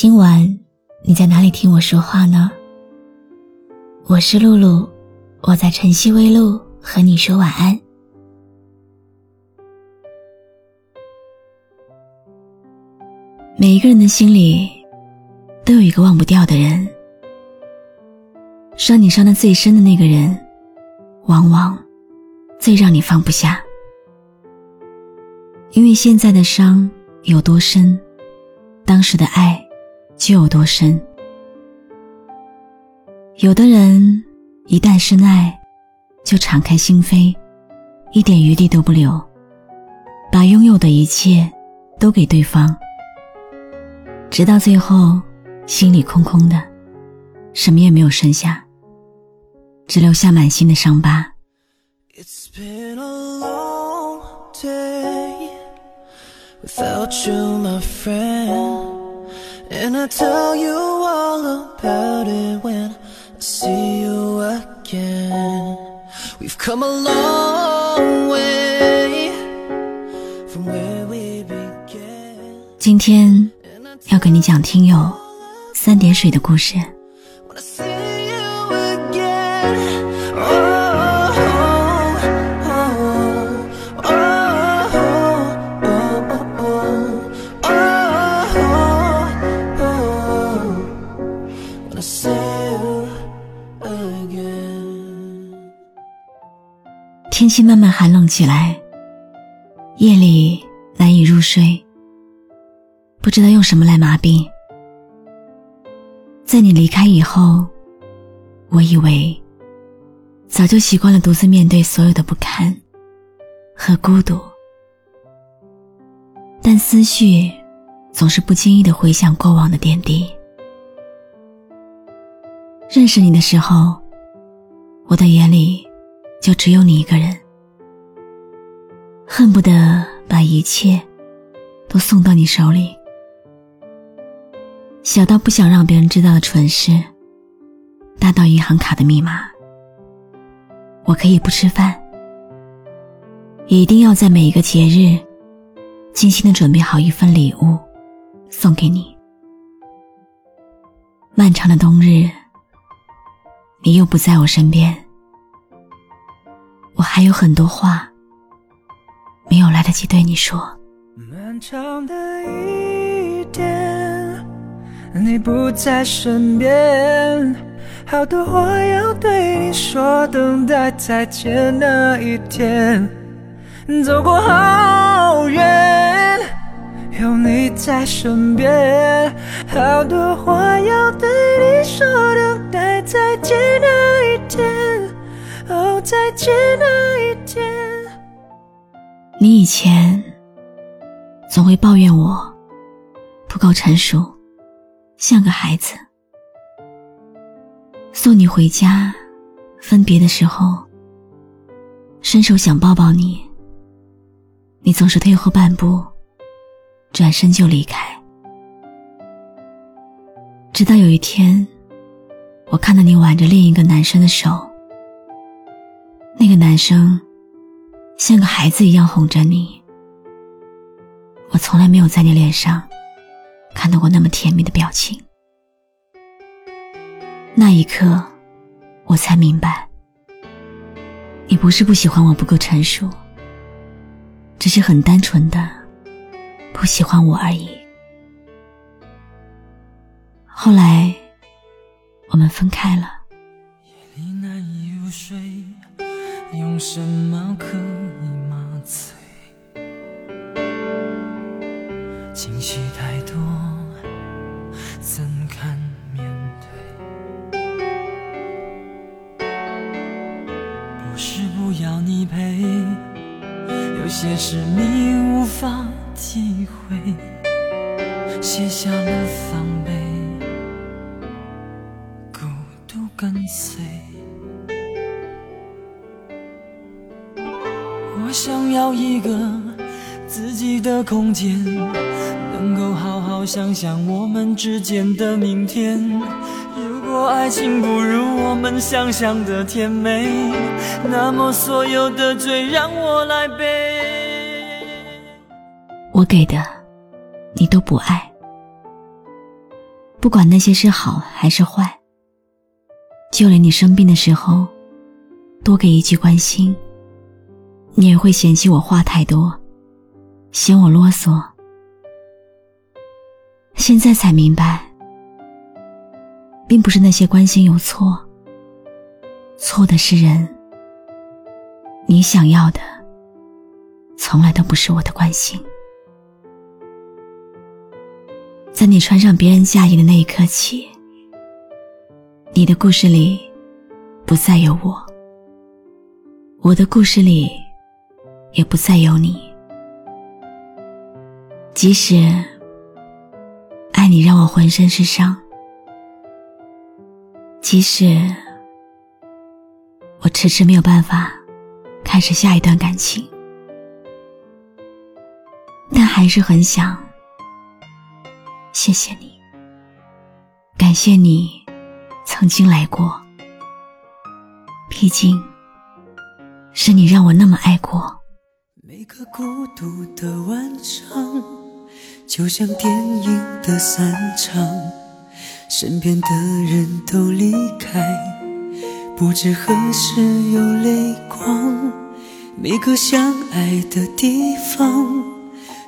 今晚你在哪里听我说话呢？我是露露，我在晨曦微露和你说晚安。每一个人的心里都有一个忘不掉的人，伤你伤的最深的那个人，往往最让你放不下，因为现在的伤有多深，当时的爱。就有多深。有的人一旦深爱，就敞开心扉，一点余地都不留，把拥有的一切都给对方，直到最后心里空空的，什么也没有剩下，只留下满心的伤疤。And I tell you all about it when I see you again. We've come a long way from where we began. 今天要给你讲听友三点水的故事。天气慢慢寒冷起来，夜里难以入睡。不知道用什么来麻痹。在你离开以后，我以为早就习惯了独自面对所有的不堪和孤独，但思绪总是不经意的回想过往的点滴。认识你的时候，我的眼里。就只有你一个人，恨不得把一切都送到你手里。小到不想让别人知道的蠢事，大到银行卡的密码。我可以不吃饭，一定要在每一个节日，精心的准备好一份礼物，送给你。漫长的冬日，你又不在我身边。我还有很多话没有来得及对你说。漫长的一天，你不在身边，好多话要对你说，等待再见那一天。走过好远，有你在身边，好多话要对你说，的再见那一天。哦，再见那一天。你以前总会抱怨我不够成熟，像个孩子。送你回家，分别的时候，伸手想抱抱你，你总是退后半步，转身就离开。直到有一天，我看到你挽着另一个男生的手。那个男生像个孩子一样哄着你，我从来没有在你脸上看到过那么甜蜜的表情。那一刻，我才明白，你不是不喜欢我不够成熟，只是很单纯的不喜欢我而已。后来，们分开了。夜里难以入睡用什么可以麻醉？情绪太多，怎敢面对？不是不要你陪，有些事你无法体会，卸下了防备。碎。我想要一个自己的空间，能够好好想想我们之间的明天。如果爱情不如我们想象的甜美，那么所有的罪让我来背。我给的，你都不爱，不管那些是好还是坏，就连你生病的时候，多给一句关心。你也会嫌弃我话太多，嫌我啰嗦。现在才明白，并不是那些关心有错，错的是人。你想要的，从来都不是我的关心。在你穿上别人嫁衣的那一刻起，你的故事里不再有我，我的故事里。也不再有你。即使爱你让我浑身是伤，即使我迟迟没有办法开始下一段感情，但还是很想谢谢你，感谢你曾经来过，毕竟是你让我那么爱过。每个孤独的晚上，就像电影的散场，身边的人都离开，不知何时有泪光。每个相爱的地方，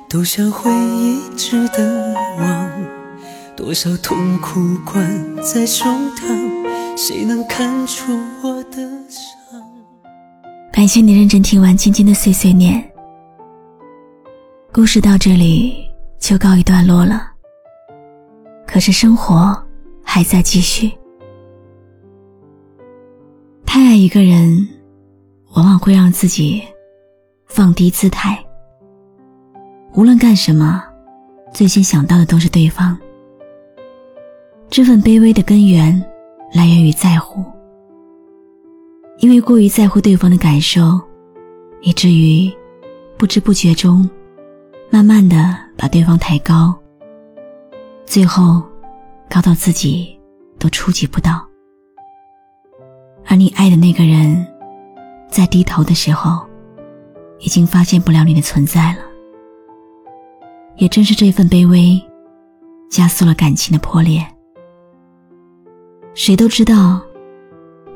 都像回忆值得忘。多少痛苦关在胸膛，谁能看出我的伤？感谢你认真听完今天的碎碎念。故事到这里就告一段落了，可是生活还在继续。太爱一个人，往往会让自己放低姿态。无论干什么，最先想到的都是对方。这份卑微的根源来源于在乎，因为过于在乎对方的感受，以至于不知不觉中。慢慢的把对方抬高，最后高到自己都触及不到。而你爱的那个人，在低头的时候，已经发现不了你的存在了。也正是这份卑微，加速了感情的破裂。谁都知道，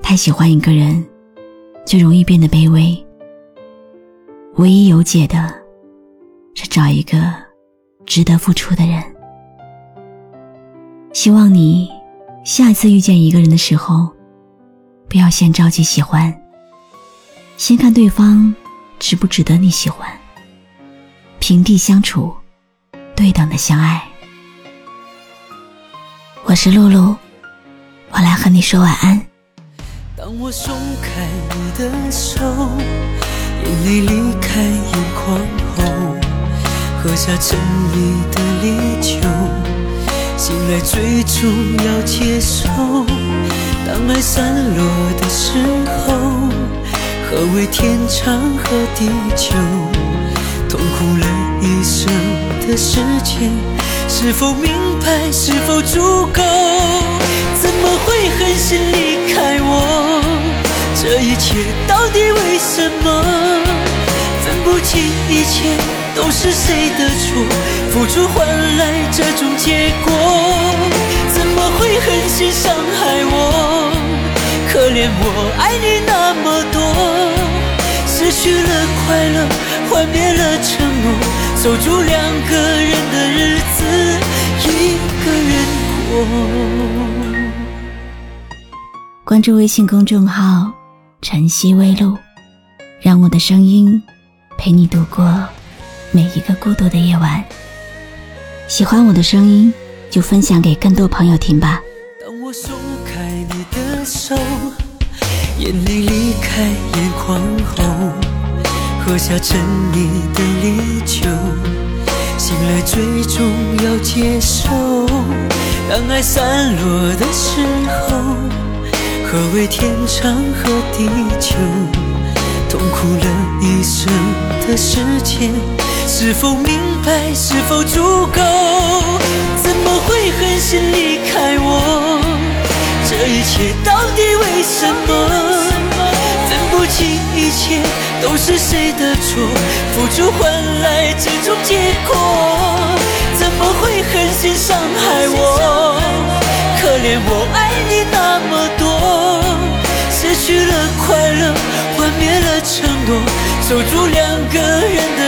太喜欢一个人，就容易变得卑微。唯一有解的。是找一个值得付出的人。希望你下一次遇见一个人的时候，不要先着急喜欢，先看对方值不值得你喜欢。平地相处，对等的相爱。我是露露，我来和你说晚安。当我松开你的手，眼泪离开眼眶后。喝下沉溺的烈酒，醒来最终要接受。当爱散落的时候，何为天长和地久？痛苦了一生的时间，是否明白？是否足够？怎么会狠心离开我？这一切到底为什么？分不清一切。都是谁的错？付出换来这种结果，怎么会狠心伤害我？可怜我爱你那么多，失去了快乐，幻灭了承诺，守住两个人的日子，一个人过。关注微信公众号“晨曦微露”，让我的声音陪你度过。每一个孤独的夜晚，喜欢我的声音，就分享给更多朋友听吧。当我松开你的手，眼泪离开眼眶后，喝下沉溺的烈酒，醒来最终要接受。当爱散落的时候，何为天长和地久？痛苦了一生的时间，是否明白？是否足够？怎么会狠心离开我？这一切到底为什么？分不清一切都是谁的错？付出换来这种结果，怎么会狠心伤害我？可怜我爱承诺守住两个人的